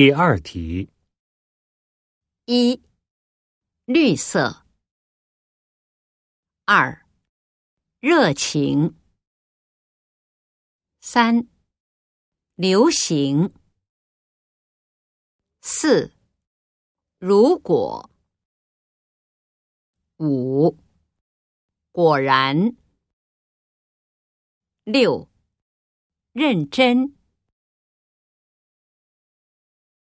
第二题。一绿色。二热情。三流行。四如果。五果然。六认真。